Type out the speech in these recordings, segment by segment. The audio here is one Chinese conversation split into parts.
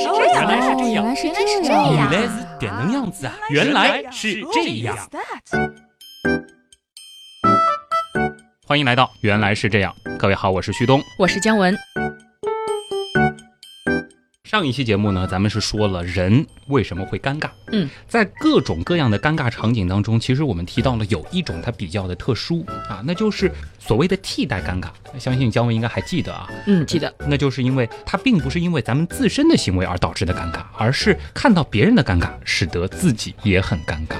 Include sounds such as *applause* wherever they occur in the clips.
是这样，原来是这样原来是原来是这样，原来是点能样子啊！原来是这样。欢迎来到原来是这样，各位好，我是旭东。我是姜文，上一期节目呢，咱们是说了人为什么会尴尬。嗯，在各种各样的尴尬场景当中，其实我们提到了有一种它比较的特殊啊，那就是所谓的替代尴尬。相信姜文应该还记得啊，嗯，记得，那就是因为它并不是因为咱们自身的行为而导致的尴尬，而是看到别人的尴尬，使得自己也很尴尬。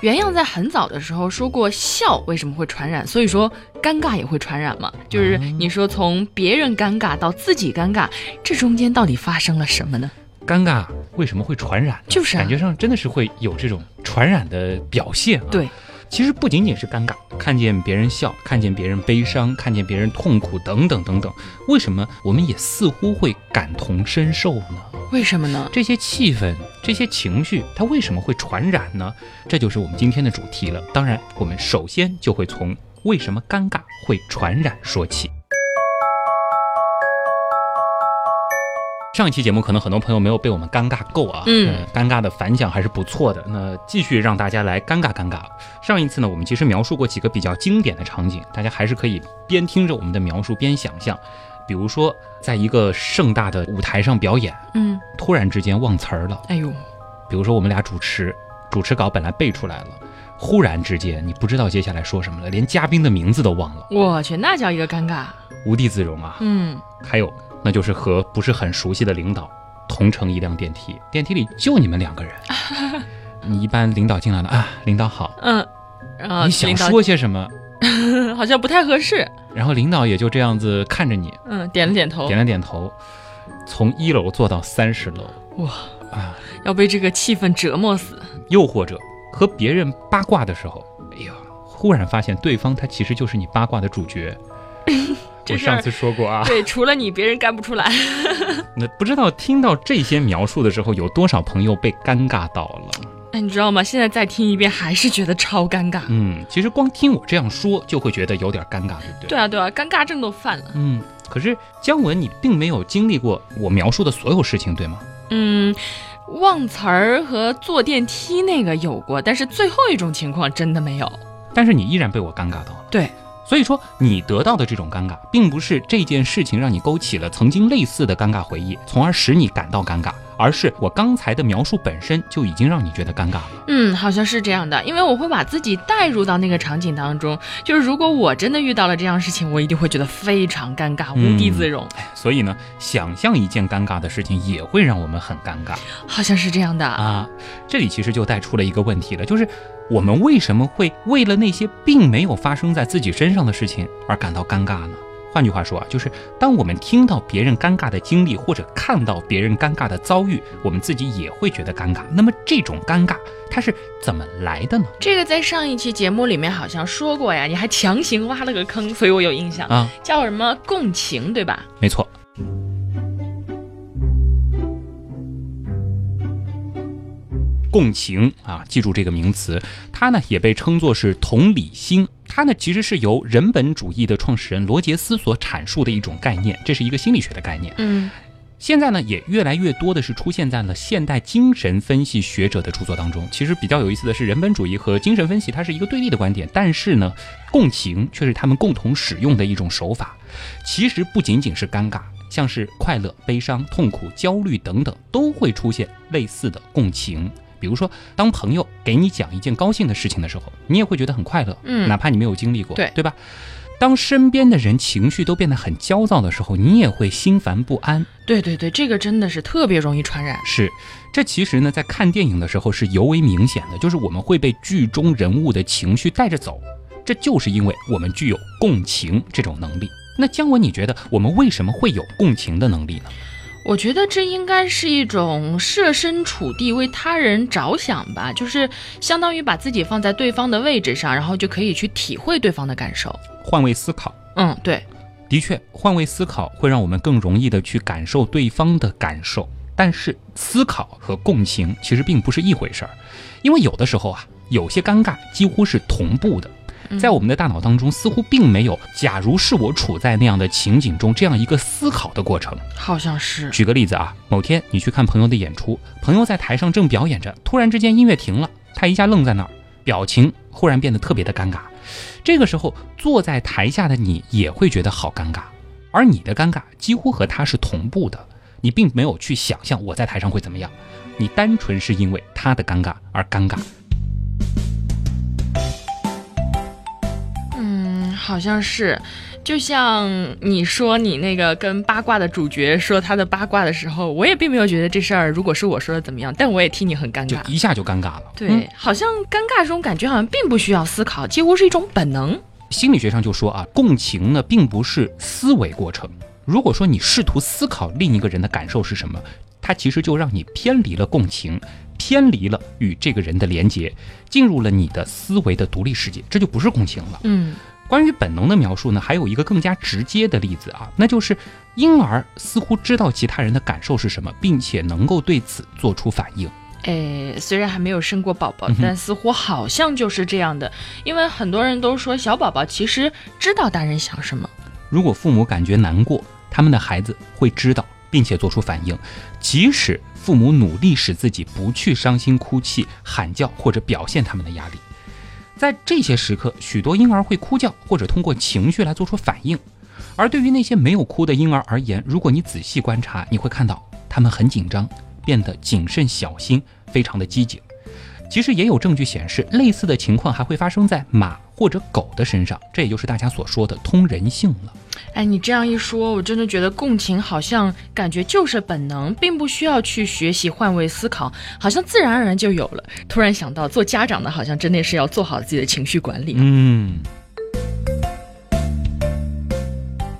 原样在很早的时候说过，笑为什么会传染？所以说尴尬也会传染嘛。就是你说从别人尴尬到自己尴尬，这中间到底发生了什么呢？尴尬为什么会传染呢？就是啊感觉上真的是会有这种传染的表现啊。对，其实不仅仅是尴尬，看见别人笑，看见别人悲伤，看见别人痛苦等等等等，为什么我们也似乎会感同身受呢？为什么呢？这些气氛、这些情绪，它为什么会传染呢？这就是我们今天的主题了。当然，我们首先就会从为什么尴尬会传染说起。上一期节目可能很多朋友没有被我们尴尬够啊，嗯呃尴尬的反响还是不错的。那继续让大家来尴尬尴尬。上一次呢，我们其实描述过几个比较经典的场景，大家还是可以边听着我们的描述边想象。比如说，在一个盛大的舞台上表演，嗯，突然之间忘词儿了。哎呦，比如说我们俩主持，主持稿本来背出来了，忽然之间你不知道接下来说什么了，连嘉宾的名字都忘了，我去，那叫一个尴尬。无地自容啊。嗯，还有，那就是和不是很熟悉的领导同乘一辆电梯，电梯里就你们两个人。*laughs* 你一般领导进来了啊，领导好，嗯，然后你想说些什么，*laughs* 好像不太合适。然后领导也就这样子看着你，嗯，点了点头点。了点头，从一楼坐到三十楼哇，啊。要被这个气氛折磨死。又或者和别人八卦的时候，哎呀，忽然发现对方他其实就是你八卦的主角。我上次说过啊，对，除了你，别人干不出来。*laughs* 那不知道听到这些描述的时候，有多少朋友被尴尬到了？哎，你知道吗？现在再听一遍，还是觉得超尴尬。嗯，其实光听我这样说，就会觉得有点尴尬，对不对？对啊，对啊，尴尬症都犯了。嗯，可是姜文，你并没有经历过我描述的所有事情，对吗？嗯，忘词儿和坐电梯那个有过，但是最后一种情况真的没有。但是你依然被我尴尬到了。对，所以说，你得到的这种尴尬，并不是这件事情让你勾起了曾经类似的尴尬回忆，从而使你感到尴尬，而是我刚才的描述本身就已经让你觉得尴尬了。嗯，好像是这样的，因为我会把自己带入到那个场景当中。就是如果我真的遇到了这样事情，我一定会觉得非常尴尬，无地自容。所以呢，想象一件尴尬的事情也会让我们很尴尬好像是这样的。啊。这里其实就带出了一个问题了，就是我们为什么会为了那些并没有发生在自己身上的事情而感到尴尬呢？换句话说啊，就是当我们听到别人尴尬的经历，或者看到别人尴尬的遭遇，我们自己也会觉得尴尬。那么这种尴尬它是怎么来的呢？这个在上一期节目里面好像说过呀，你还强行挖了个坑，所以我有印象，啊，叫什么共情，对吧？没错。共情啊，记住这个名词，它呢也被称作是同理心。它呢其实是由人本主义的创始人罗杰斯所阐述的一种概念，这是一个心理学的概念。嗯现在呢，也越来越多的是出现在了现代精神分析学者的著作当中。其实比较有意思的是，人本主义和精神分析它是一个对立的观点，但是呢，共情却是他们共同使用的一种手法。其实不仅仅是尴尬，像是快乐、悲伤、痛苦、焦虑等等，都会出现类似的共情。比如说，当朋友给你讲一件高兴的事情的时候，你也会觉得很快乐，嗯哪怕你没有经历过，对对吧？当身边的人情绪都变得很焦躁的时候，你也会心烦不安。对对对，这个真的是特别容易传染。是，这其实呢，在看电影的时候是尤为明显的，就是我们会被剧中人物的情绪带着走，这就是因为我们具有共情这种能力。那姜文，你觉得我们为什么会有共情的能力呢？我觉得这应该是一种设身处地为他人着想吧，就是相当于把自己放在对方的位置上，然后就可以去体会对方的感受。换位思考，嗯，对，的确，换位思考会让我们更容易的去感受对方的感受。但是，思考和共情其实并不是一回事儿，因为有的时候啊，有些尴尬几乎是同步的。在我们的大脑当中，似乎并没有“假如是我处在那样的情景中”这样一个思考的过程。好像是。举个例子啊，某天你去看朋友的演出，朋友在台上正表演着，突然之间音乐停了，他一下愣在那儿，表情忽然变得特别的尴尬。这个时候，坐在台下的你也会觉得好尴尬，而你的尴尬几乎和他是同步的。你并没有去想象我在台上会怎么样，你单纯是因为他的尴尬而尴尬。好像是，就像你说你那个跟八卦的主角说他的八卦的时候，我也并没有觉得这事儿如果是我说的怎么样，但我也替你很尴尬，就一下就尴尬了。对，好像尴尬这种感觉好像并不需要思考，几乎是一种本能。心理学上就说啊，共情呢并不是思维过程。如果说你试图思考另一个人的感受是什么，它其实就让你偏离了共情，偏离了与这个人的连接，进入了你的思维的独立世界，这就不是共情了。嗯，关于本能的描述呢，还有一个更加直接的例子啊，那就是婴儿似乎知道其他人的感受是什么，并且能够对此做出反应。诶，虽然还没有生过宝宝，但似乎好像就是这样的，因为很多人都说小宝宝其实知道大人想什么。如果父母感觉难过，他们的孩子会知道，并且做出反应，即使父母努力使自己不去伤心、哭泣、喊叫或者表现他们的压力，在这些时刻，许多婴儿会哭叫或者通过情绪来做出反应。而对于那些没有哭的婴儿而言，如果你仔细观察，你会看到他们很紧张，变得谨慎小心，非常的机警。其实也有证据显示，类似的情况还会发生在马或者狗的身上，这也就是大家所说的通人性了。哎，你这样一说，我真的觉得共情好像感觉就是本能，并不需要去学习换位思考，好像自然而然就有了。突然想到，做家长的好像真的是要做好自己的情绪管理。嗯。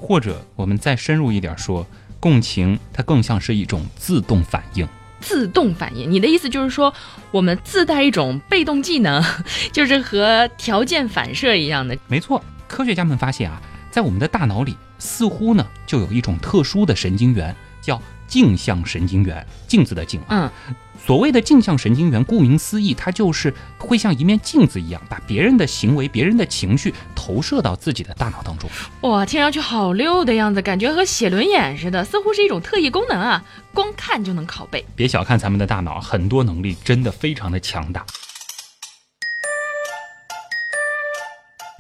或者我们再深入一点说，共情它更像是一种自动反应。自动反应，你的意思就是说，我们自带一种被动技能，*laughs* 就是和条件反射一样的。没错，科学家们发现啊。在我们的大脑里，似乎呢就有一种特殊的神经元，叫镜像神经元，镜子的镜。嗯，所谓的镜像神经元，顾名思义，它就是会像一面镜子一样，把别人的行为、别人的情绪投射到自己的大脑当中。哇，听上去好溜的样子，感觉和写轮眼似的，似乎是一种特异功能啊！光看就能拷贝。别小看咱们的大脑，很多能力真的非常的强大。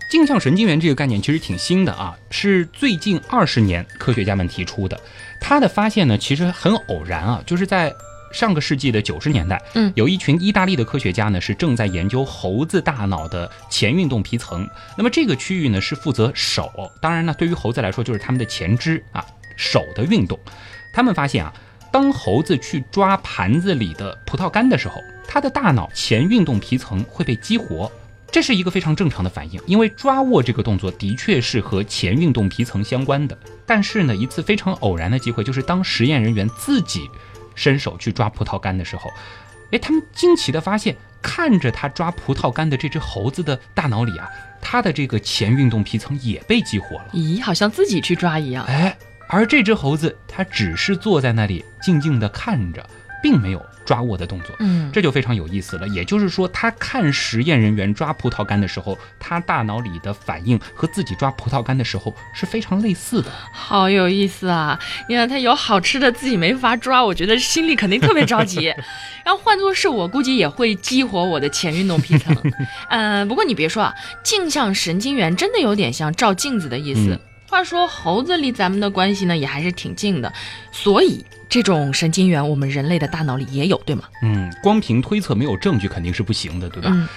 镜像神经元这个概念其实挺新的啊，是最近二十年科学家们提出的。它的发现呢，其实很偶然啊，就是在上个世纪的九十年代，嗯，有一群意大利的科学家呢，是正在研究猴子大脑的前运动皮层。那么这个区域呢，是负责手，当然呢，对于猴子来说就是他们的前肢啊，手的运动。他们发现啊，当猴子去抓盘子里的葡萄干的时候，它的大脑前运动皮层会被激活。这是一个非常正常的反应，因为抓握这个动作的确是和前运动皮层相关的。但是呢，一次非常偶然的机会，就是当实验人员自己伸手去抓葡萄干的时候，哎，他们惊奇的发现，看着他抓葡萄干的这只猴子的大脑里啊，它的这个前运动皮层也被激活了。咦，好像自己去抓一样。哎，而这只猴子它只是坐在那里静静的看着。并没有抓握的动作，嗯，这就非常有意思了。也就是说，他看实验人员抓葡萄干的时候，他大脑里的反应和自己抓葡萄干的时候是非常类似的。好有意思啊！你看他有好吃的，自己没法抓，我觉得心里肯定特别着急。*laughs* 然后换作是我，估计也会激活我的前运动皮层。嗯，不过你别说啊，镜像神经元真的有点像照镜子的意思。话说猴子离咱们的关系呢也还是挺近的，所以这种神经元我们人类的大脑里也有，对吗？嗯，光凭推测没有证据肯定是不行的，对吧？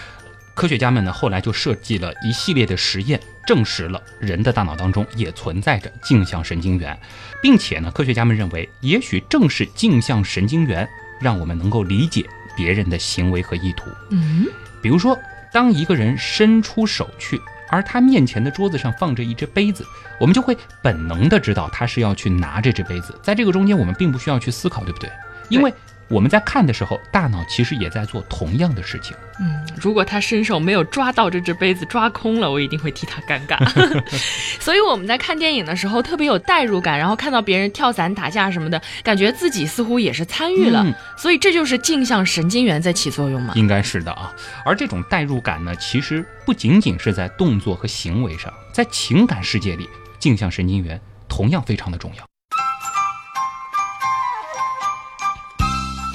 科学家们呢后来就设计了一系列的实验，证实了人的大脑当中也存在着镜像神经元，并且呢科学家们认为，也许正是镜像神经元让我们能够理解别人的行为和意图。嗯，比如说，当一个人伸出手去。而他面前的桌子上放着一只杯子，我们就会本能的知道他是要去拿这只杯子。在这个中间，我们并不需要去思考，对不对？因为我们在看的时候，大脑其实也在做同样的事情。嗯，如果他伸手没有抓到这只杯子，抓空了，我一定会替他尴尬。*laughs* 所以我们在看电影的时候特别有代入感，然后看到别人跳伞、打架什么的，感觉自己似乎也是参与了。嗯所以这就是镜像神经元在起作用嘛。应该是的啊。而这种代入感呢，其实不仅仅是在动作和行为上，在情感世界里，镜像神经元同样非常的重要。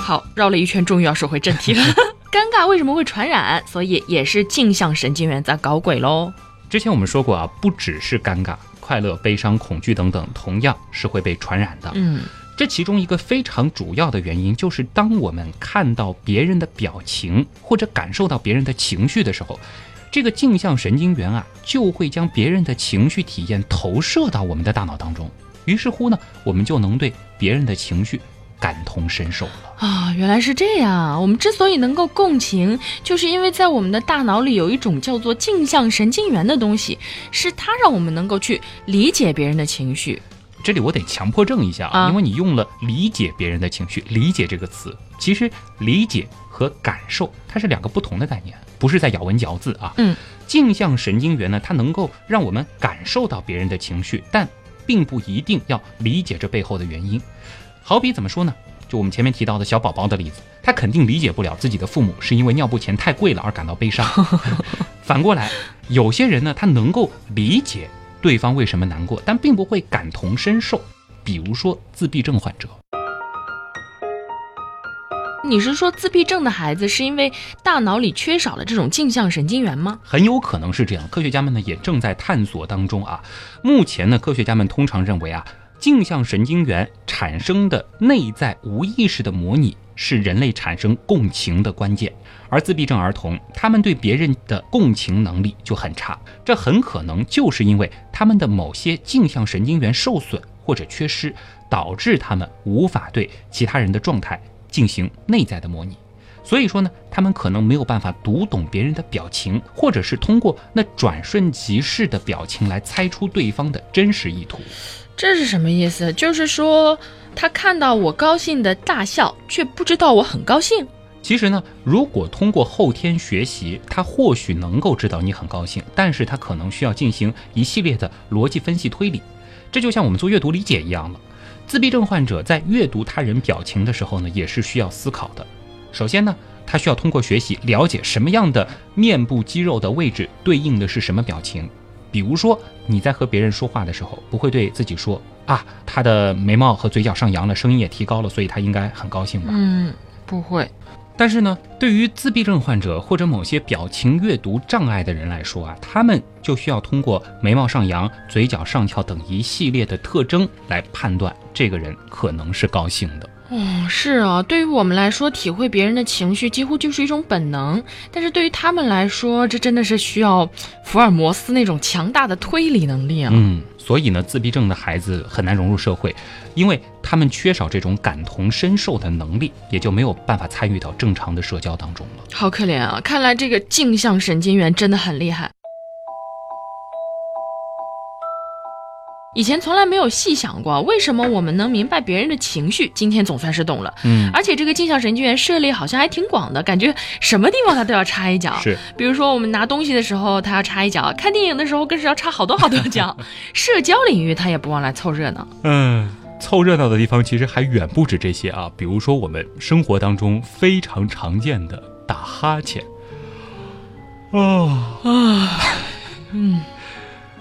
好，绕了一圈，终于要说回正题了。*laughs* 尴尬为什么会传染？所以也是镜像神经元在搞鬼喽。之前我们说过啊，不只是尴尬、快乐、悲伤、恐惧等等，同样是会被传染的。嗯，这其中一个非常主要的原因，就是当我们看到别人的表情或者感受到别人的情绪的时候，这个镜像神经元啊，就会将别人的情绪体验投射到我们的大脑当中。于是乎呢，我们就能对别人的情绪感同身受了。啊，原来是这样。我们之所以能够共情，就是因为在我们的大脑里有一种叫做镜像神经元的东西，是它让我们能够去理解别人的情绪。这里我得强迫症一下啊，啊因为你用了“理解别人的情绪”，“理解”这个词，其实理解和感受它是两个不同的概念，不是在咬文嚼字啊。嗯，镜像神经元呢，它能够让我们感受到别人的情绪，但并不一定要理解这背后的原因。好比怎么说呢？就我们前面提到的小宝宝的例子，他肯定理解不了自己的父母是因为尿布钱太贵了而感到悲伤。*laughs* 反过来，有些人呢，他能够理解对方为什么难过，但并不会感同身受。比如说自闭症患者，你是说自闭症的孩子是因为大脑里缺少了这种镜像神经元吗？很有可能是这样。科学家们呢也正在探索当中啊。目前呢，科学家们通常认为啊，镜像神经元产生的内在无意识的模拟是人类产生共情的关键。而自闭症儿童，他们对别人的共情能力就很差，这很可能就是因为他们的某些镜像神经元受损或者缺失，导致他们无法对其他人的状态进行内在的模拟。所以说呢，他们可能没有办法读懂别人的表情，或者是通过那转瞬即逝的表情来猜出对方的真实意图。这是什么意思？就是说他看到我高兴的大笑，却不知道我很高兴。其实呢，如果通过后天学习，他或许能够知道你很高兴，但是他可能需要进行一系列的逻辑分析推理。这就像我们做阅读理解一样了。自闭症患者在阅读他人表情的时候呢，也是需要思考的。首先呢，他需要通过学习了解什么样的面部肌肉的位置对应的是什么表情。比如说，你在和别人说话的时候，不会对自己说啊，他的眉毛和嘴角上扬了，声音也提高了，所以他应该很高兴吧？嗯，不会。但是呢，对于自闭症患者或者某些表情阅读障碍的人来说啊，他们就需要通过眉毛上扬、嘴角上翘等一系列的特征来判断这个人可能是高兴的。哦，是啊，对于我们来说，体会别人的情绪几乎就是一种本能，但是对于他们来说，这真的是需要福尔摩斯那种强大的推理能力啊。嗯，所以呢，自闭症的孩子很难融入社会，因为他们缺少这种感同身受的能力，也就没有办法参与到正常的社交当中了。好可怜啊！看来这个镜像神经元真的很厉害。以前从来没有细想过，为什么我们能明白别人的情绪？今天总算是懂了。嗯，而且这个镜像神经元涉猎好像还挺广的，感觉什么地方它都要插一脚。是，比如说我们拿东西的时候，它要插一脚；看电影的时候，更是要插好多好多脚。*laughs* 社交领域，它也不忘来凑热闹。嗯。凑热闹的地方其实还远不止这些啊，比如说我们生活当中非常常见的打哈欠。啊啊，嗯，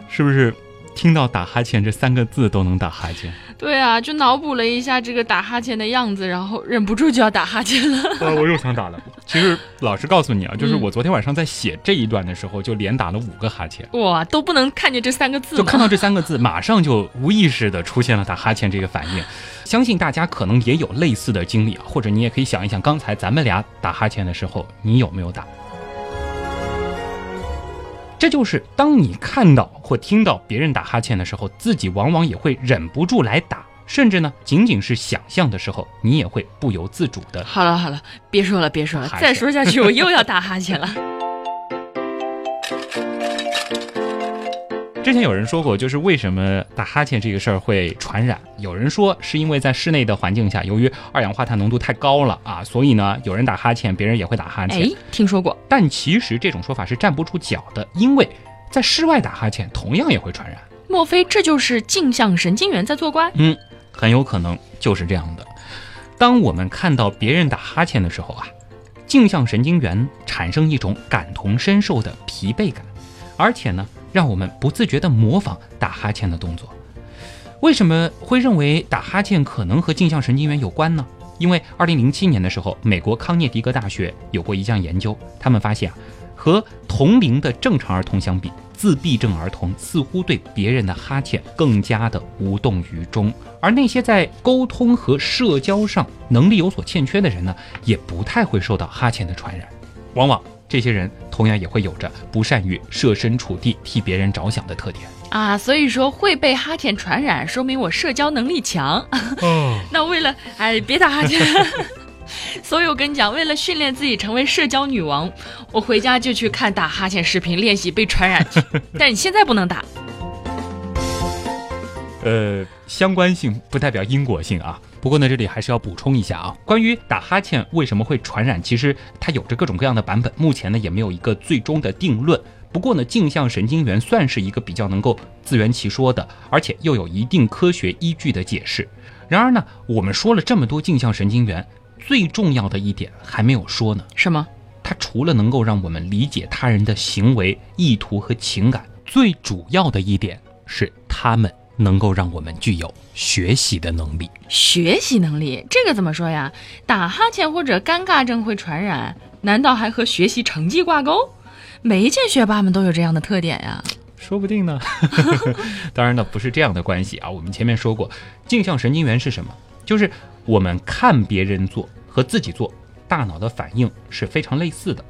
是不是听到打哈欠这三个字都能打哈欠？对啊，就脑补了一下这个打哈欠的样子，然后忍不住就要打哈欠了。啊，我又想打了。其实老实告诉你啊，就是嗯我昨天晚上在写这一段的时候，就连打了五个哈欠。哇，都不能看见这三个字，就看到这三个字，马上就无意识的出现了打哈欠这个反应。相信大家可能也有类似的经历啊，或者你也可以想一想，刚才咱们俩打哈欠的时候，你有没有打？这就是当你看到或听到别人打哈欠的时候，自己往往也会忍不住来打，甚至呢，仅仅是想象的时候，你也会不由自主的。好了好了，别说了别说了再说下去我又要打哈欠了。之前有人说过，就是为什么打哈欠这个事儿会传染？有人说是因为在室内的环境下，由于二氧化碳浓度太高了啊，所以呢，有人打哈欠，别人也会打哈欠。哎，听说过。但其实这种说法是站不住脚的，因为在室外打哈欠同样也会传染。莫非这就是镜像神经元在作怪？嗯，很有可能就是这样的。当我们看到别人打哈欠的时候啊，镜像神经元产生一种感同身受的疲惫感，而且呢。让我们不自觉地模仿打哈欠的动作。为什么会认为打哈欠可能和镜像神经元有关呢？因为2007年的时候，美国康涅狄格大学有过一项研究，他们发现啊，和同龄的正常儿童相比，自闭症儿童似乎对别人的哈欠更加的无动于衷，而那些在沟通和社交上能力有所欠缺的人呢，也不太会受到哈欠的传染，往往。这些人同样也会有着不善于设身处地替别人着想的特点啊，所以说会被哈欠传染，说明我社交能力强。哦，*laughs* 那为了哎别打哈欠，*laughs* 所以我跟你讲，为了训练自己成为社交女王，我回家就去看打哈欠视频，练习被传染。*laughs* 但你现在不能打。呃，相关性不代表因果性啊。不过呢，这里还是要补充一下啊，关于打哈欠为什么会传染，其实它有着各种各样的版本，目前呢也没有一个最终的定论。不过呢，镜像神经元算是一个比较能够自圆其说的，而且又有一定科学依据的解释。然而呢，我们说了这么多镜像神经元，最重要的一点还没有说呢。是吗？它除了能够让我们理解他人的行为、意图和情感，最主要的一点是他们。能够让我们具有学习的能力。学习能力，这个怎么说呀？打哈欠或者尴尬症会传染，难道还和学习成绩挂钩？没见学霸们都有这样的特点呀？说不定呢。*laughs* 当然呢，不是这样的关系啊。我们前面说过，镜像神经元是什么？就是我们看别人做和自己做，大脑的反应是非常类似的。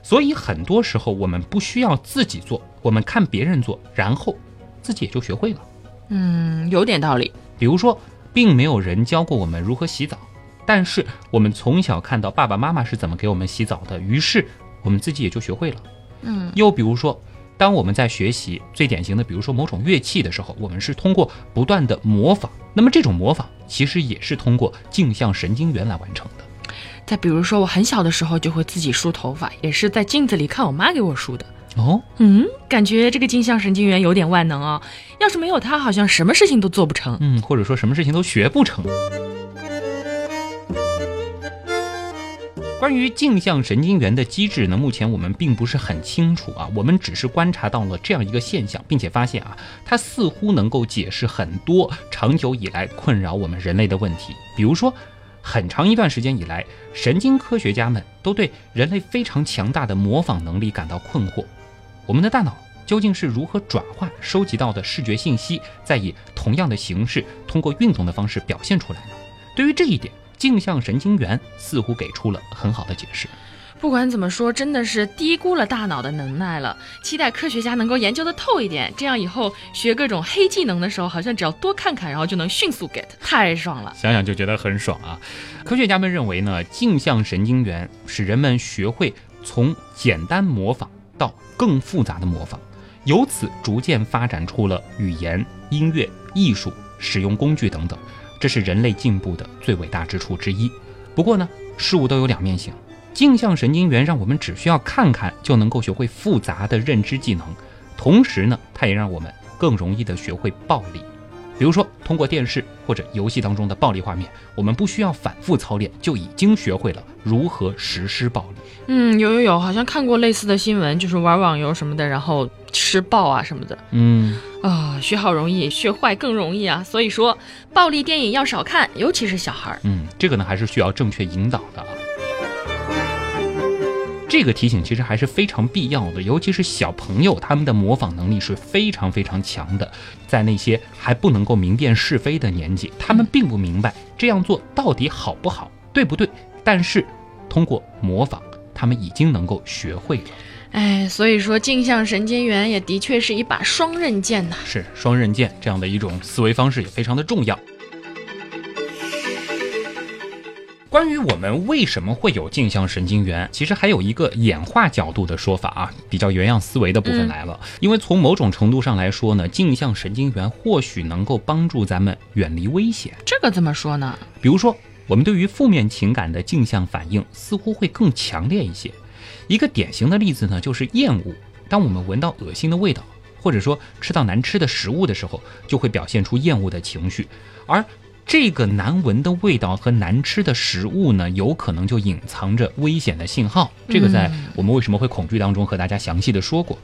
所以很多时候我们不需要自己做，我们看别人做，然后自己也就学会了。嗯，有点道理。比如说，并没有人教过我们如何洗澡，但是我们从小看到爸爸妈妈是怎么给我们洗澡的，于是我们自己也就学会了。嗯，又比如说，当我们在学习最典型的，比如说某种乐器的时候，我们是通过不断的模仿，那么这种模仿其实也是通过镜像神经元来完成的。再比如说，我很小的时候就会自己梳头发，也是在镜子里看我妈给我梳的。哦，嗯，感觉这个镜像神经元有点万能哦。要是没有它，好像什么事情都做不成。嗯，或者说什么事情都学不成。关于镜像神经元的机制呢，目前我们并不是很清楚啊。我们只是观察到了这样一个现象，并且发现啊，它似乎能够解释很多长久以来困扰我们人类的问题。比如说，很长一段时间以来，神经科学家们都对人类非常强大的模仿能力感到困惑。我们的大脑究竟是如何转化收集到的视觉信息，再以同样的形式通过运动的方式表现出来呢？对于这一点，镜像神经元似乎给出了很好的解释。不管怎么说，真的是低估了大脑的能耐了。期待科学家能够研究的透一点，这样以后学各种黑技能的时候，好像只要多看看，然后就能迅速 get，太爽了。想想就觉得很爽啊！科学家们认为呢，镜像神经元使人们学会从简单模仿。更复杂的模仿，由此逐渐发展出了语言、音乐、艺术、使用工具等等，这是人类进步的最伟大之处之一。不过呢，事物都有两面性，镜像神经元让我们只需要看看就能够学会复杂的认知技能，同时呢，它也让我们更容易的学会暴力。比如说，通过电视或者游戏当中的暴力画面，我们不需要反复操练，就已经学会了如何实施暴力。嗯，有有有，好像看过类似的新闻，就是玩网游什么的，然后施暴啊什么的。嗯啊，学好容易，学坏更容易啊。所以说，暴力电影要少看，尤其是小孩儿。嗯，这个呢还是需要正确引导的啊。这个提醒其实还是非常必要的，尤其是小朋友，他们的模仿能力是非常非常强的。在那些还不能够明辨是非的年纪，他们并不明白这样做到底好不好，对不对？但是通过模仿，他们已经能够学会了。哎，所以说镜像神经元也的确是一把双刃剑呐。是双刃剑这样的一种思维方式也非常的重要。关于我们为什么会有镜像神经元，其实还有一个演化角度的说法啊，比较原样思维的部分来了。因为从某种程度上来说呢，镜像神经元或许能够帮助咱们远离危险。这个怎么说呢？比如说，我们对于负面情感的镜像反应似乎会更强烈一些。一个典型的例子呢，就是厌恶。当我们闻到恶心的味道，或者说吃到难吃的食物的时候，就会表现出厌恶的情绪，而。这个难闻的味道和难吃的食物呢，有可能就隐藏着危险的信号。这个在我们为什么会恐惧当中和大家详细的说过。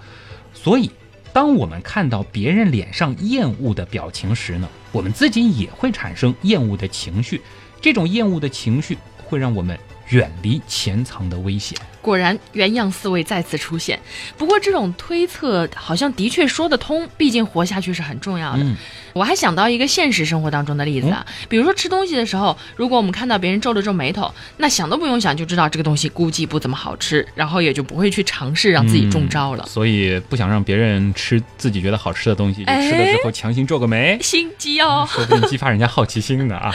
所以，当我们看到别人脸上厌恶的表情时呢，我们自己也会产生厌恶的情绪。这种厌恶的情绪会让我们。远离潜藏的危险。果然，原样思维再次出现。不过，这种推测好像的确说得通，毕竟活下去是很重要的。我还想到一个现实生活当中的例子啊，比如说吃东西的时候，如果我们看到别人皱了皱眉头，那想都不用想就知道这个东西估计不怎么好吃，然后也就不会去尝试让自己中招了。所以，不想让别人吃自己觉得好吃的东西，吃的时候强行皱个眉，*laughs* 心机哦，说不定激发人家好奇心呢啊。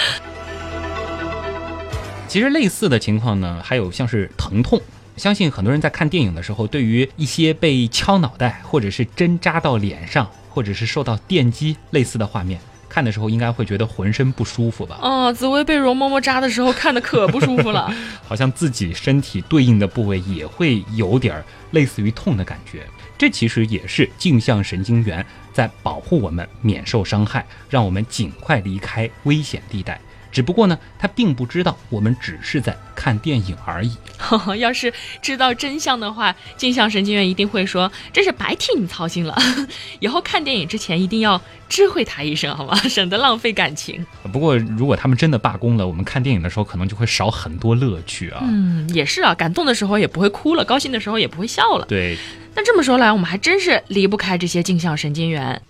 其实类似的情况呢，还有像是疼痛。相信很多人在看电影的时候，对于一些被敲脑袋，或者是针扎到脸上，或者是受到电击类似的画面，看的时候应该会觉得浑身不舒服吧？哦，紫薇被容嬷嬷扎的时候，看的可不舒服了，*laughs* 好像自己身体对应的部位也会有点类似于痛的感觉。这其实也是镜像神经元在保护我们免受伤害，让我们尽快离开危险地带。只不过呢，他并不知道我们只是在看电影而已。*laughs* 要是知道真相的话，镜像神经元一定会说：“真是白替你操心了。*laughs* ”以后看电影之前一定要知会他一声，好吗？*laughs* 省得浪费感情。不过，如果他们真的罢工了，我们看电影的时候可能就会少很多乐趣啊。嗯，也是啊，感动的时候也不会哭了，高兴的时候也不会笑了。对。那这么说来，我们还真是离不开这些镜像神经元。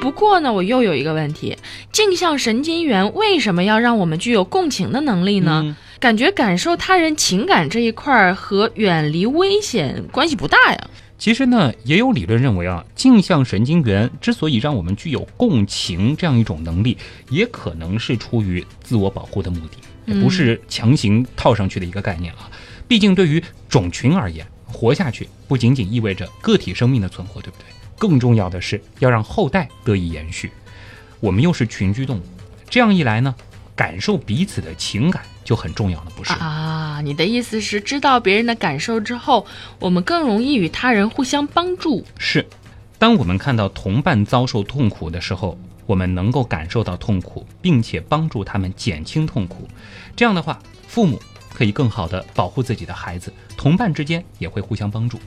不过呢，我又有一个问题：镜像神经元为什么要让我们具有共情的能力呢？感觉感受他人情感这一块儿和远离危险关系不大呀。其实呢，也有理论认为啊，镜像神经元之所以让我们具有共情这样一种能力，也可能是出于自我保护的目的，不是强行套上去的一个概念啊。毕竟对于种群而言，活下去不仅仅意味着个体生命的存活，对不对？更重要的是要让后代得以延续，我们又是群居动物，这样一来呢，感受彼此的情感就很重要了，不是啊？你的意思是知道别人的感受之后，我们更容易与他人互相帮助？是，当我们看到同伴遭受痛苦的时候，我们能够感受到痛苦，并且帮助他们减轻痛苦，这样的话，父母可以更好的保护自己的孩子，同伴之间也会互相帮助。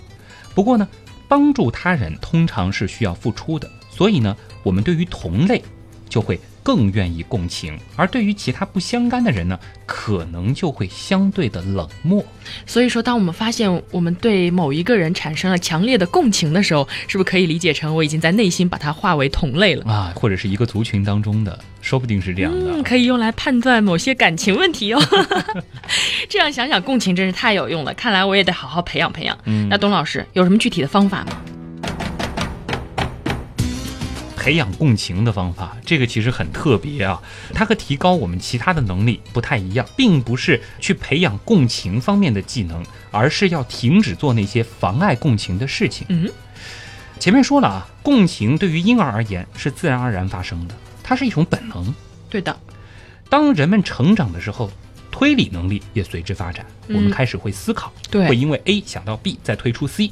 不过呢？帮助他人通常是需要付出的，所以呢，我们对于同类就会更愿意共情，而对于其他不相干的人呢，可能就会相对的冷漠。所以说，当我们发现我们对某一个人产生了强烈的共情的时候，是不是可以理解成我已经在内心把他化为同类了啊？或者是一个族群当中的，说不定是这样的，可以用来判断某些感情问题哦。*laughs* 这样想想，共情真是太有用了。看来我也得好好培养培养。嗯，那董老师有什么具体的方法吗？培养共情的方法，这个其实很特别啊。它和提高我们其他的能力不太一样，并不是去培养共情方面的技能，而是要停止做那些妨碍共情的事情。嗯，前面说了啊，共情对于婴儿而言是自然而然发生的，它是一种本能。对的，当人们成长的时候。推理能力也随之发展，我们开始会思考，对会因为 A 想到 B 再推出 C。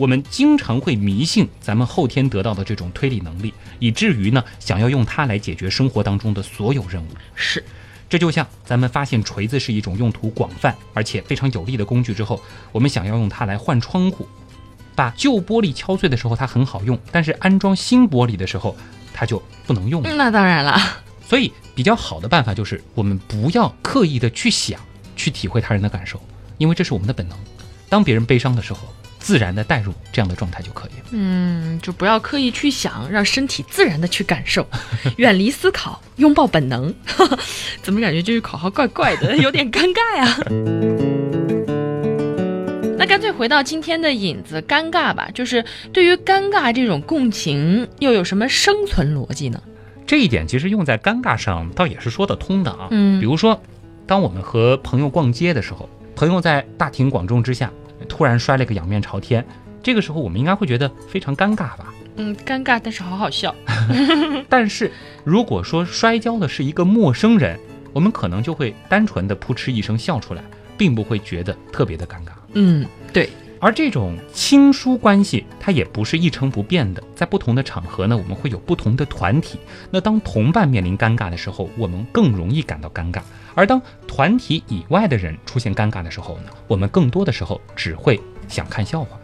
我们经常会迷信咱们后天得到的这种推理能力，以至于呢想要用它来解决生活当中的所有任务。是，这就像咱们发现锤子是一种用途广泛而且非常有力的工具之后，我们想要用它来换窗户，把旧玻璃敲碎的时候它很好用，但是安装新玻璃的时候它就不能用了。那当然了。所以，比较好的办法就是我们不要刻意的去想，去体会他人的感受，因为这是我们的本能。当别人悲伤的时候，自然的带入这样的状态就可以了。嗯，就不要刻意去想，让身体自然的去感受，*laughs* 远离思考，拥抱本能。*laughs* 怎么感觉这句口号怪怪的，*laughs* 有点尴尬呀？那干脆回到今天的引子，尴尬吧。就是对于尴尬这种共情，又有什么生存逻辑呢？这一点其实用在尴尬上倒也是说得通的啊。嗯比如说，当我们和朋友逛街的时候，朋友在大庭广众之下突然摔了个仰面朝天，这个时候我们应该会觉得非常尴尬吧？嗯，尴尬，但是好好笑。*laughs* 但是如果说摔跤的是一个陌生人，我们可能就会单纯的扑哧一声笑出来，并不会觉得特别的尴尬。嗯，对，而这种亲疏关系，它也不是一成不变的，在不同的场合呢，我们会有不同的团体。那当同伴面临尴尬的时候，我们更容易感到尴尬；而当团体以外的人出现尴尬的时候呢，我们更多的时候只会想看笑话。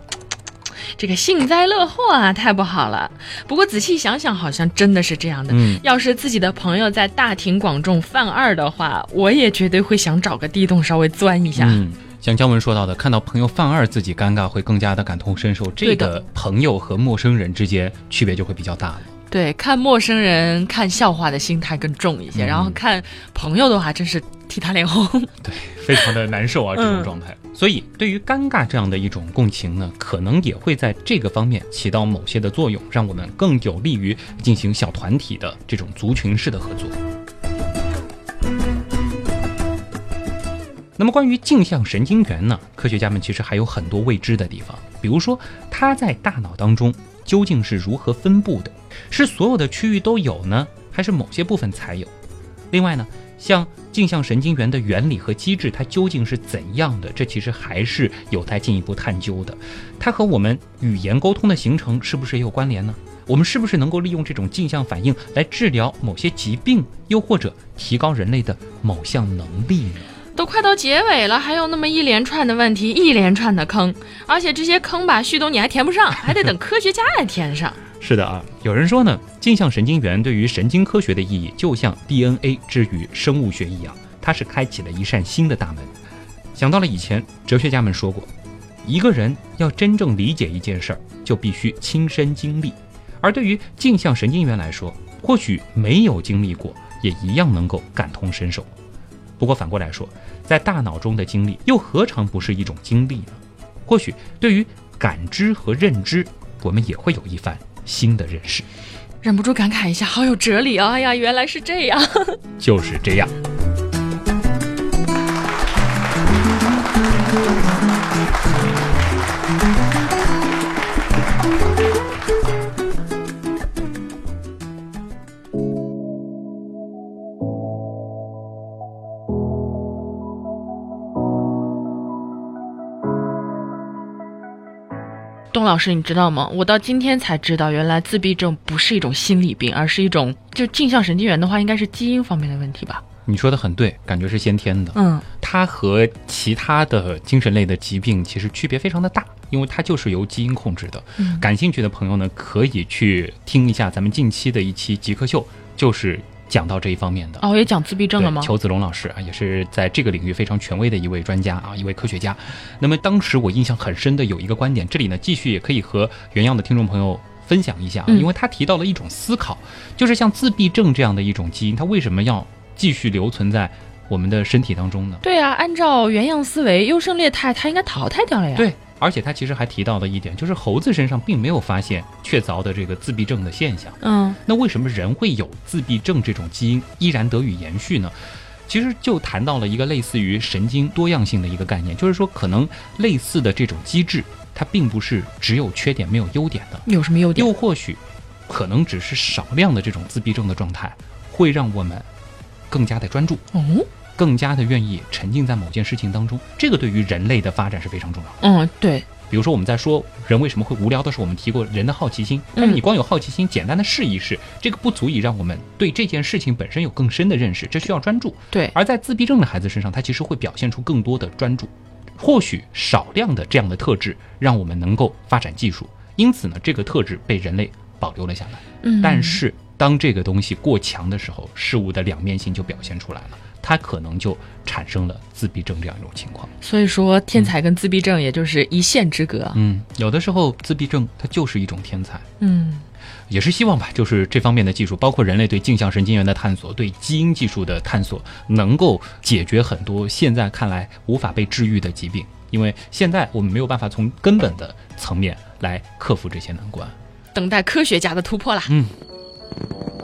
这个幸灾乐祸啊，太不好了。不过仔细想想，好像真的是这样的。嗯，要是自己的朋友在大庭广众犯二的话，我也绝对会想找个地洞稍微钻一下。嗯，像姜文说到的，看到朋友犯二自己尴尬，会更加的感同身受。这个朋友和陌生人之间区别就会比较大了。对，看陌生人看笑话的心态更重一些，嗯然后看朋友的话，真是替他脸红。*laughs* 对非常的难受啊，*laughs* 这种嗯状态。所以，对于尴尬这样的一种共情呢，可能也会在这个方面起到某些的作用，让我们更有利于进行小团体的这种族群式的合作。那么，关于镜像神经元呢，科学家们其实还有很多未知的地方，比如说它在大脑当中究竟是如何分布的，是所有的区域都有呢，还是某些部分才有？另外呢，像镜像神经元的原理和机制，它究竟是怎样的？这其实还是有待进一步探究的。它和我们语言沟通的形成是不是也有关联呢？我们是不是能够利用这种镜像反应来治疗某些疾病，又或者提高人类的某项能力呢？都快到结尾了，还有那么一连串的问题，一连串的坑，而且这些坑吧，旭东你还填不上，还得等科学家来填上。*laughs* 是的啊，有人说呢，镜像神经元对于神经科学的意义，就像 DNA 之于生物学一样，它是开启了一扇新的大门。想到了以前哲学家们说过，一个人要真正理解一件事儿，就必须亲身经历。而对于镜像神经元来说，或许没有经历过，也一样能够感同身受。不过反过来说，在大脑中的经历又何尝不是一种经历呢？或许对于感知和认知，我们也会有一番新的认识。忍不住感慨一下，好有哲理啊！哎呀，原来是这样。*laughs* 就是这样。老师，你知道吗？我到今天才知道，原来自闭症不是一种心理病，而是一种就镜像神经元的话，应该是基因方面的问题吧？你说的很对，感觉是先天的。嗯，它和其他的精神类的疾病其实区别非常的大，因为它就是由基因控制的。嗯感兴趣的朋友呢，可以去听一下咱们近期的一期极客秀，就是讲到这一方面的。哦，也讲自闭症了吗？裘子龙老师啊，也是在这个领域非常权威的一位专家啊，一位科学家。那么当时我印象很深的有一个观点，这里呢继续也可以和原样的听众朋友分享一下啊，嗯因为他提到了一种思考，就是像自闭症这样的一种基因，它为什么要继续留存在我们的身体当中呢？对啊，按照原样思维，优胜劣汰，它应该淘汰掉了呀。，对，而且他其实还提到了一点，就是猴子身上并没有发现确凿的这个自闭症的现象。嗯那为什么人会有自闭症这种基因依然得以延续呢？其实就谈到了一个类似于神经多样性的一个概念，就是说可能类似的这种机制，它并不是只有缺点没有优点的，有什么优点？又或许可能只是少量的这种自闭症的状态，会让我们更加的专注，哦，更加的愿意沉浸在某件事情当中。这个对于人类的发展是非常重要的。嗯，对，比如说我们在说人为什么会无聊的时候，我们提过人的好奇心，但是你光有好奇心，简单的试一试，这个不足以让我们对这件事情本身有更深的认识，这需要专注。对，而在自闭症的孩子身上，他其实会表现出更多的专注，或许少量的这样的特质，让我们能够发展技术，因此呢，这个特质被人类保留了下来。嗯，但是当这个东西过强的时候，事物的两面性就表现出来了，它可能就产生了自闭症这样一种情况。所以说天才跟自闭症也就是一线之隔。嗯，有的时候自闭症它就是一种天才，嗯也是希望吧，就是这方面的技术，包括人类对镜像神经元的探索、对基因技术的探索，能够解决很多现在看来无法被治愈的疾病。因为现在我们没有办法从根本的层面来克服这些难关。等待科学家的突破啦。嗯。Oh.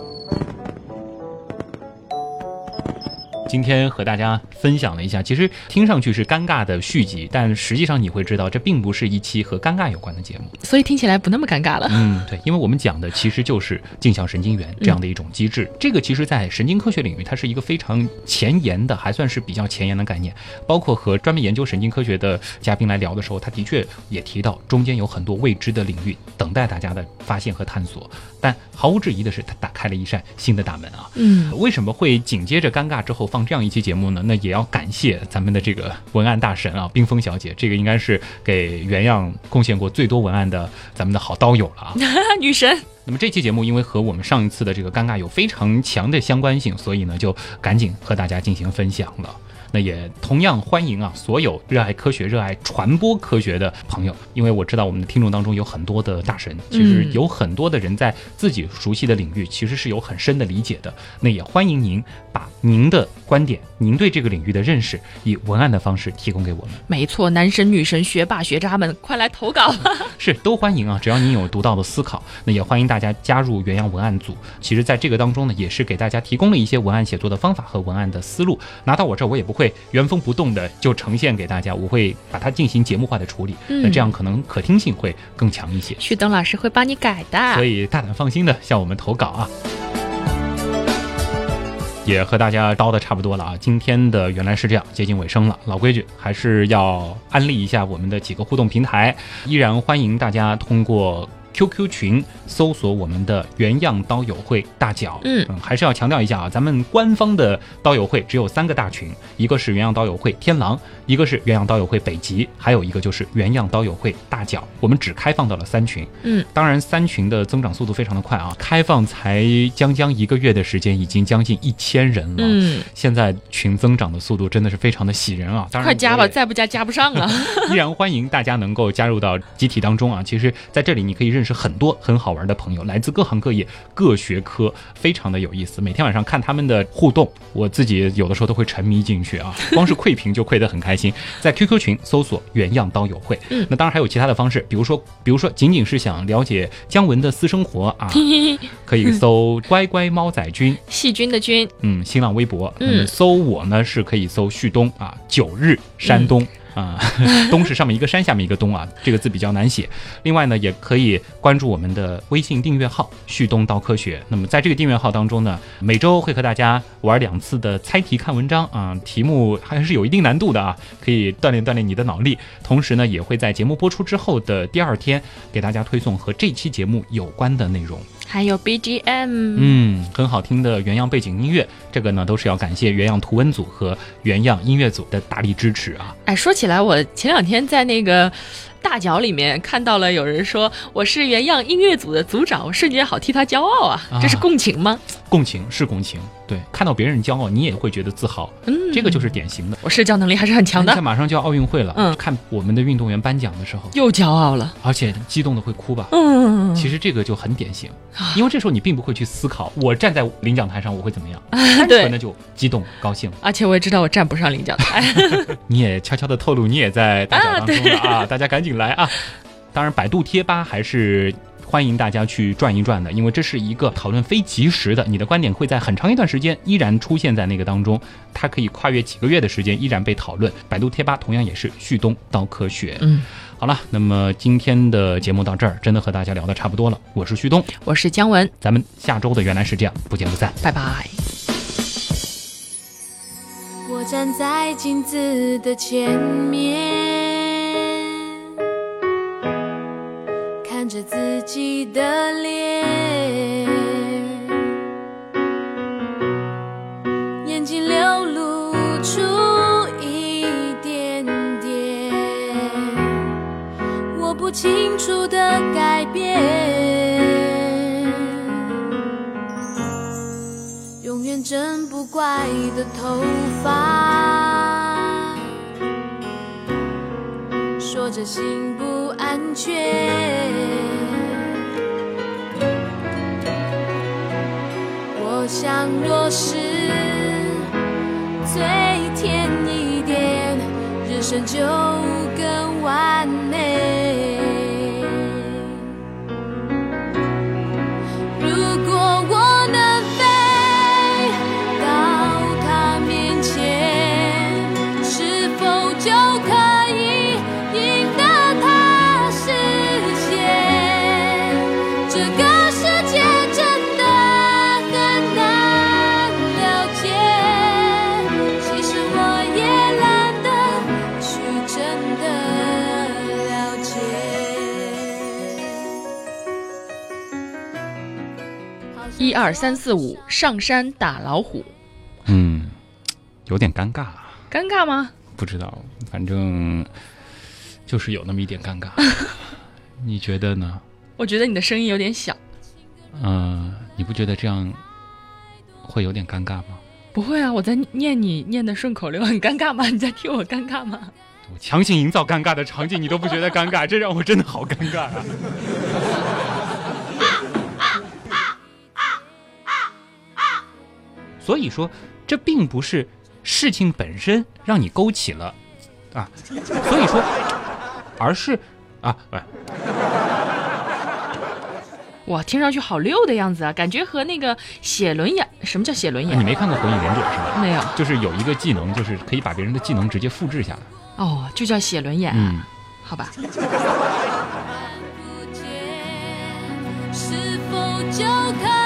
今天和大家分享了一下，其实听上去是尴尬的续集，但实际上你会知道，这并不是一期和尴尬有关的节目。所以听起来不那么尴尬了。嗯，对，因为我们讲的其实就是镜像神经元这样的一种机制。这个其实，在神经科学领域，它是一个非常前沿的，还算是比较前沿的概念。包括和专门研究神经科学的嘉宾来聊的时候，他的确也提到，中间有很多未知的领域等待大家的发现和探索。但毫无质疑的是，它打开了一扇新的大门啊。嗯，为什么会紧接着尴尬之后放这样一期节目呢？那也要感谢咱们的这个文案大神啊，冰封小姐，这个应该是给原样贡献过最多文案的咱们的好刀友了啊。*laughs* 女神。那么这期节目因为和我们上一次的这个尴尬有非常强的相关性，所以呢就赶紧和大家进行分享了。那也同样欢迎啊，所有热爱科学、热爱传播科学的朋友，因为我知道我们的听众当中有很多的大神，其实有很多的人在自己熟悉的领域其实是有很深的理解的。那也欢迎您把您的观点、您对这个领域的认识，以文案的方式提供给我们。没错，男神、女神、学霸、学渣们，快来投稿！是都欢迎啊，只要您有独到的思考，那也欢迎大家加入原样文案组。其实，在这个当中呢，也是给大家提供了一些文案写作的方法和文案的思路。拿到我这儿，我也不会。会原封不动的就呈现给大家，我会把它进行节目化的处理，那这样可能可听性会更强一些。旭东老师会帮你改的，所以大胆放心的向我们投稿啊！也和大家叨的差不多了啊，今天的原来是这样，接近尾声了。老规矩，还是要安利一下我们的几个互动平台，依然欢迎大家通过。QQ 群搜索我们的原样刀友会大脚，嗯。嗯，还是要强调一下啊，咱们官方的刀友会只有三个大群，一个是原样刀友会天狼，一个是原样刀友会北极，还有一个就是原样刀友会大脚，我们只开放到了三群，嗯，当然三群的增长速度非常的快啊，开放才将将一个月的时间，已经将近一千人了，嗯，现在群增长的速度真的是非常的喜人啊，当然快加吧，再不加加不上了，*laughs* 依然欢迎大家能够加入到集体当中啊，其实在这里你可以认。认识很多很好玩的朋友，来自各行各业、各学科，非常的有意思。每天晚上看他们的互动，我自己有的时候都会沉迷进去啊，光是窥屏就窥得很开心。在 QQ 群搜索“原样刀友会”，嗯，那当然还有其他的方式，比如说，比如说，仅仅是想了解姜文的私生活啊，*laughs* 可以搜“乖乖猫仔君 *laughs* ”，细菌的菌，嗯，新浪微博，嗯，搜我呢是可以搜旭东啊，九日山东。啊，东是上面一个山，下面一个东啊，这个字比较难写。另外呢，也可以关注我们的微信订阅号“旭东刀科学”。那么在这个订阅号当中呢，每周会和大家玩两次的猜题看文章啊，题目还是有一定难度的啊，可以锻炼锻炼你的脑力。同时呢，也会在节目播出之后的第二天给大家推送和这期节目有关的内容。还有 BGM，嗯，很好听的原样背景音乐，这个呢都是要感谢原样图文组和原样音乐组的大力支持啊。哎，说起来，我前两天在那个。大脚里面看到了有人说我是原样音乐组的组长，我瞬间好替他骄傲啊！这是共情吗？共情是共情，对，看到别人骄傲，你也会觉得自豪。嗯，这个就是典型的。我社交能力还是很强的。马上就要奥运会了，嗯，看我们的运动员颁奖的时候又骄傲了，而且激动的会哭吧？嗯，其实这个就很典型，因为这时候你并不会去思考我站在领奖台上我会怎么样，单纯的就激动高兴。而且我也知道我站不上领奖台，*laughs* 你也悄悄的透露你也在大奖当中了啊！大家赶紧来啊！当然，百度贴吧还是欢迎大家去转一转的，因为这是一个讨论非即时的，你的观点会在很长一段时间依然出现在那个当中，它可以跨越几个月的时间依然被讨论。百度贴吧同样也是旭东刀科学。嗯，好了，那么今天的节目到这儿，真的和大家聊的差不多了。我是旭东，我是姜文，咱们下周的原来是这样，不见不散，拜拜。我站在镜子的前面。己的脸，眼睛流露出一点点我不清楚的改变，永远真不怪的头发，说着心不。安全。想，若是最甜一点，人生就一二三四五，上山打老虎，嗯，有点尴尬，尴尬吗？不知道，反正就是有那么一点尴尬。*laughs* 你觉得呢？我觉得你的声音有点小。嗯、你不觉得这样会有点尴尬吗？不会啊，我在念你念的顺口溜，很尴尬吗？*laughs* 你在替我尴尬吗？我强行营造尴尬的场景，你都不觉得尴尬，这让我真的好尴尬啊！所以说，这并不是事情本身让你勾起了啊，所以说，*laughs* 而是啊，不哇，听上去好溜的样子啊，感觉和那个写轮眼，什么叫写轮眼？你没看过《火影忍者》是吧？没有？就是有一个技能，就是可以把别人的技能直接复制下来。哦，就叫写轮眼啊？嗯，好吧。不见，是否就可